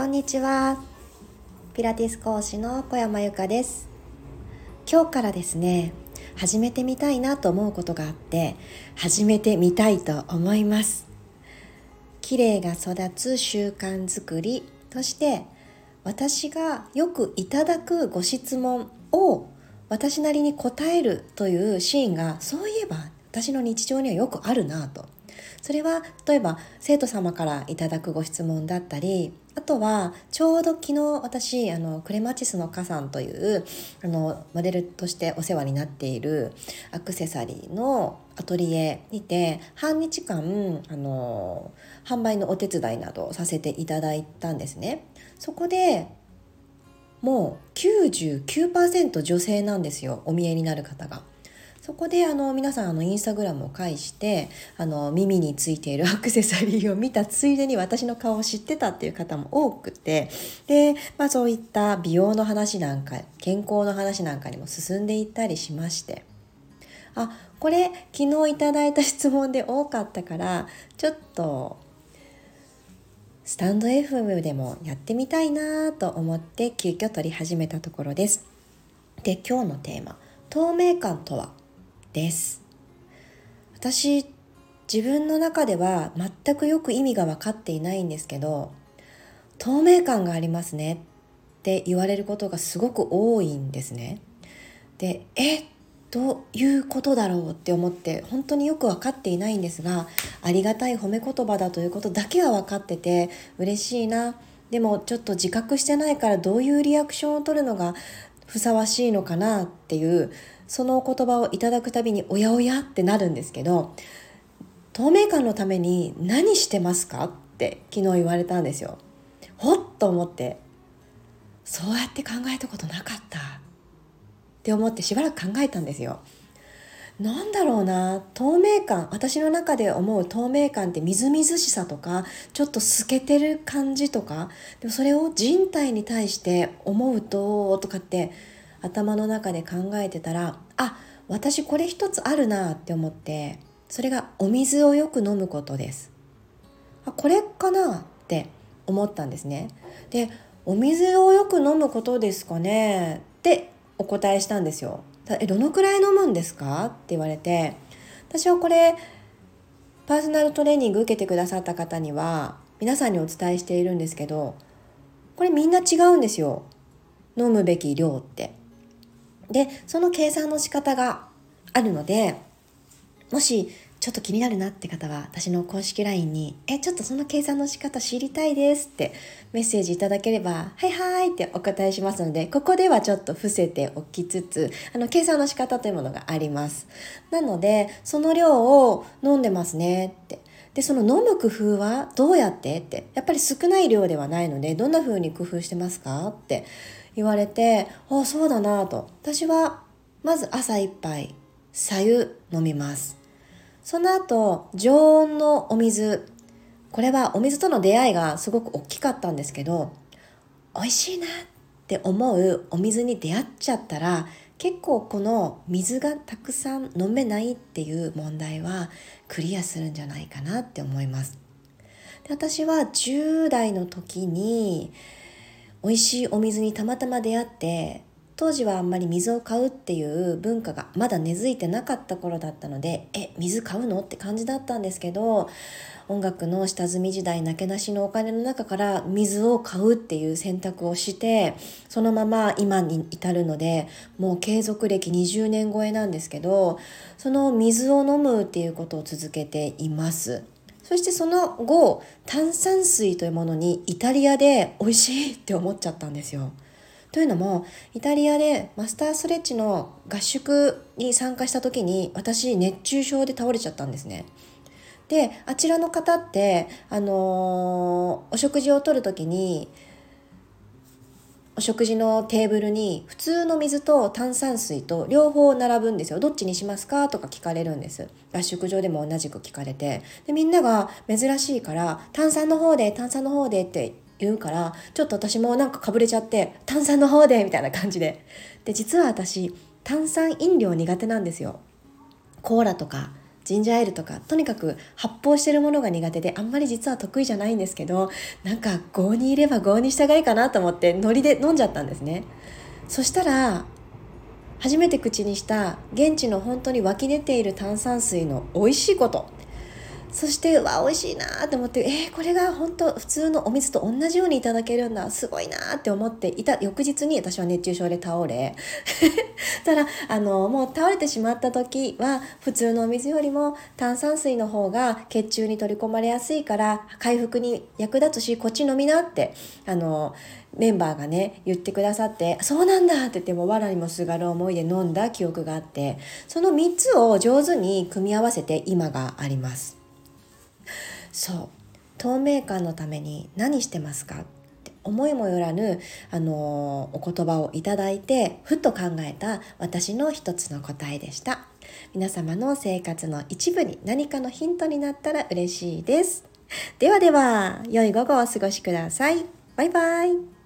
こんにちは。ピラティス講師の小山由かです。今日からですね始めてみたいなと思うことがあって始めてみたいと思います。綺麗が育つ習慣づくりとして私がよくいただくご質問を私なりに答えるというシーンがそういえば私の日常にはよくあるなと。それは例えば生徒様からいただくご質問だったりあとはちょうど昨日私あのクレマチスのカさんというあのモデルとしてお世話になっているアクセサリーのアトリエにて半日間あの販売のお手伝いなどさせていただいたんですね。そこでもう99%女性なんですよお見えになる方が。そこであの皆さんあのインスタグラムを介してあの耳についている アクセサリーを見たついでに私の顔を知ってたっていう方も多くてで、まあ、そういった美容の話なんか健康の話なんかにも進んでいったりしましてあこれ昨日いただいた質問で多かったからちょっとスタンド FM でもやってみたいなと思って急遽撮り始めたところです。で今日のテーマ「透明感とは?」です私自分の中では全くよく意味が分かっていないんですけど透明感がありますねって言われることがすごく多いんですね。でえどういうことだろうって思って本当によく分かっていないんですがありがたい褒め言葉だということだけは分かってて嬉しいなでもちょっと自覚してないからどういうリアクションを取るのがふさわしいのかなっていうそのお言葉をいただくたびにおやおやってなるんですけど透明感のために何してますかって昨日言われたんですよ。ほっと思ってそうやって考えたことなかったって思ってしばらく考えたんですよ。なんだろうな透明感私の中で思う透明感ってみずみずしさとかちょっと透けてる感じとかでもそれを人体に対して思うととかって頭の中で考えてたらあ私これ一つあるなって思ってそれがお水をよく飲むことです。あこれかなって思ったんですね。でお水をよく飲むことですかねってお答えしたんですよ。えどのくらい飲むんですかって言われて私はこれパーソナルトレーニング受けてくださった方には皆さんにお伝えしているんですけどこれみんな違うんですよ。飲むべき量って。でその計算の仕方があるのでもしちょっと気になるなって方は私の公式 LINE に「えちょっとその計算の仕方知りたいです」ってメッセージいただければ「はいはい」ってお答えしますのでここではちょっと伏せておきつつあの計算の仕方というものがあります。なのでその量を飲んでますねって。でその飲む工夫はどうやって？って。やっぱり少ない量ではないのでどんな風に工夫してますか？って言われてああそうだなと。私はまず朝一杯白湯飲みます。その後常温のお水。これはお水との出会いがすごく大きかったんですけど美味しいなって思うお水に出会っちゃったら結構この水がたくさん飲めないっていう問題はクリアするんじゃないかなって思います。で私は10代の時に美味しいお水にたまたま出会って当時はあんまり水を買うっていう文化がまだ根付いてなかった頃だったのでえ水買うの？って感じだったんですけど音楽の下積み時代なけなしのお金の中から水を買うっていう選択をしてそのまま今に至るのでもう継続歴20年超えなんですけどその水を飲むっていうことを続けています。そしてその後炭酸水というものにイタリアで美味しいって思っちゃったんですよ。というのもイタリアでマスターストレッチの合宿に参加した時に私熱中症で倒れちゃったんですね。であちらの方ってあのー、お食事をとる時にお食事のテーブルに普通の水と炭酸水と両方並ぶんですよ。どっちにしますかとか聞かれるんです。合宿場でも同じく聞かれて。でみんなが珍しいから炭酸の方で炭酸の方でって言うからちょっと私もなんかかぶれちゃって炭酸の方でみたいな感じで。で実は私炭酸飲料苦手なんですよ。コーラとかジンジャーエールとかとにかく発泡してるものが苦手であんまり実は得意じゃないんですけどなんか郷にいれば郷に従いかなと思ってノリで飲んじゃったんですね。そしたら初めて口にした現地の本当に湧き出ている炭酸水の美味しいことそしてわ美味しいなと思ってえー、これが本当普通のお水と同じようにいただけるんだすごいなって思っていた翌日に私は熱中症で倒れ ただあのもう倒れてしまった時は普通のお水よりも炭酸水の方が血中に取り込まれやすいから回復に役立つしこっち飲みなってあのメンバーがね言ってくださって「そうなんだ!」って言っても藁にもすがる思いで飲んだ記憶があってその3つを上手に組み合わせて今があります。そう。透明感のために何してますかって思いもよらぬ、あのお言葉をいただいてふっと考えた私の一つの答えでした。皆様の生活の一部に何かのヒントになったら嬉しいです。ではでは良い午後をお過ごしください。バイバイ。